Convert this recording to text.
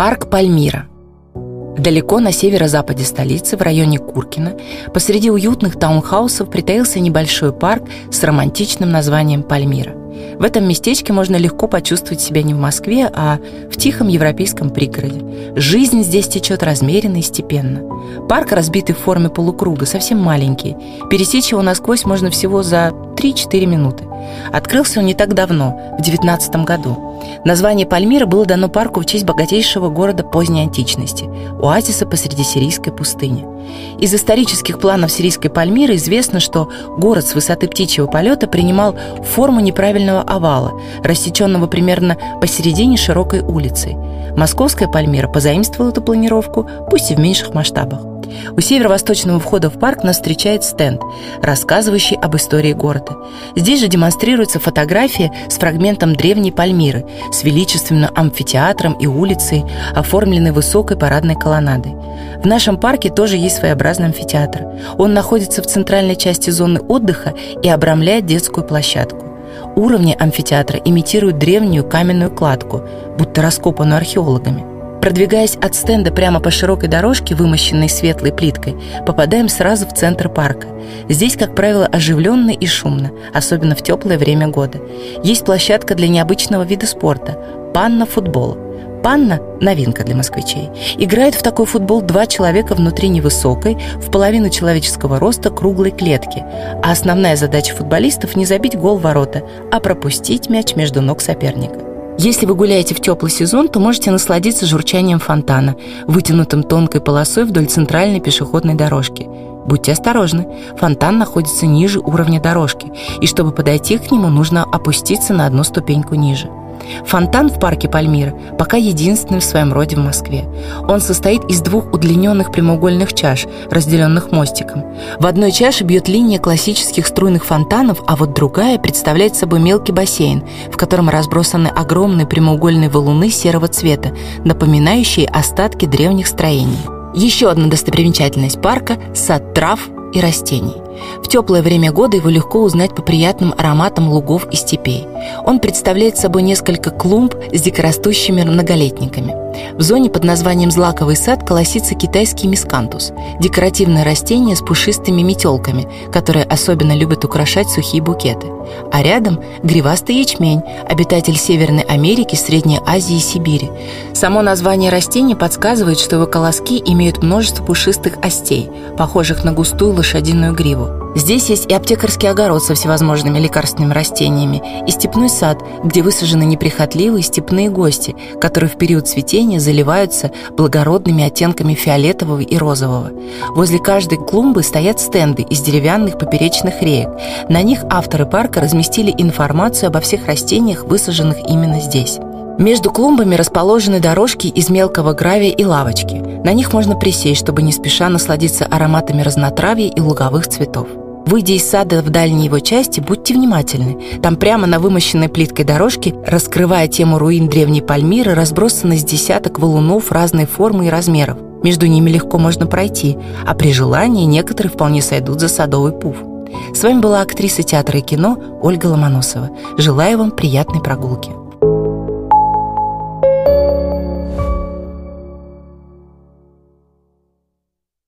Парк Пальмира. Далеко на северо-западе столицы, в районе Куркина, посреди уютных таунхаусов притаился небольшой парк с романтичным названием Пальмира. В этом местечке можно легко почувствовать себя не в Москве, а в тихом европейском пригороде. Жизнь здесь течет размеренно и степенно. Парк, разбитый в форме полукруга, совсем маленький. Пересечь его насквозь можно всего за 3-4 минуты. Открылся он не так давно, в 19 году. Название Пальмира было дано парку в честь богатейшего города поздней античности – оазиса посреди сирийской пустыни. Из исторических планов сирийской Пальмиры известно, что город с высоты птичьего полета принимал форму неправильного овала, рассеченного примерно посередине широкой улицы. Московская Пальмира позаимствовала эту планировку, пусть и в меньших масштабах. У северо-восточного входа в парк нас встречает стенд, рассказывающий об истории города. Здесь же демонстрируется фотография с фрагментом древней Пальмиры, с величественным амфитеатром и улицей, оформленной высокой парадной колоннадой. В нашем парке тоже есть своеобразный амфитеатр. Он находится в центральной части зоны отдыха и обрамляет детскую площадку. Уровни амфитеатра имитируют древнюю каменную кладку, будто раскопанную археологами. Продвигаясь от стенда прямо по широкой дорожке, вымощенной светлой плиткой, попадаем сразу в центр парка. Здесь, как правило, оживленно и шумно, особенно в теплое время года. Есть площадка для необычного вида спорта – панна-футбол. Панна – новинка для москвичей. Играют в такой футбол два человека внутри невысокой, в половину человеческого роста круглой клетки. А основная задача футболистов – не забить гол ворота, а пропустить мяч между ног соперника. Если вы гуляете в теплый сезон, то можете насладиться журчанием фонтана, вытянутым тонкой полосой вдоль центральной пешеходной дорожки. Будьте осторожны, фонтан находится ниже уровня дорожки, и чтобы подойти к нему, нужно опуститься на одну ступеньку ниже. Фонтан в парке Пальмира пока единственный в своем роде в Москве. Он состоит из двух удлиненных прямоугольных чаш, разделенных мостиком. В одной чаше бьет линия классических струйных фонтанов, а вот другая представляет собой мелкий бассейн, в котором разбросаны огромные прямоугольные валуны серого цвета, напоминающие остатки древних строений. Еще одна достопримечательность парка – сад трав и растений. В теплое время года его легко узнать по приятным ароматам лугов и степей. Он представляет собой несколько клумб с дикорастущими многолетниками. В зоне под названием «Злаковый сад» колосится китайский мискантус – декоративное растение с пушистыми метелками, которое особенно любит украшать сухие букеты. А рядом – гривастый ячмень, обитатель Северной Америки, Средней Азии и Сибири. Само название растения подсказывает, что его колоски имеют множество пушистых остей, похожих на густую лошадиную гриву. Здесь есть и аптекарский огород со всевозможными лекарственными растениями, и степной сад, где высажены неприхотливые степные гости, которые в период цветения заливаются благородными оттенками фиолетового и розового. Возле каждой клумбы стоят стенды из деревянных поперечных реек. На них авторы парка разместили информацию обо всех растениях, высаженных именно здесь. Между клумбами расположены дорожки из мелкого гравия и лавочки. На них можно присесть, чтобы не спеша насладиться ароматами разнотравья и луговых цветов. Выйдя из сада в дальней его части, будьте внимательны. Там прямо на вымощенной плиткой дорожке, раскрывая тему руин древней Пальмиры, разбросаны с десяток валунов разной формы и размеров. Между ними легко можно пройти, а при желании некоторые вполне сойдут за садовый пуф. С вами была актриса театра и кино Ольга Ломоносова. Желаю вам приятной прогулки.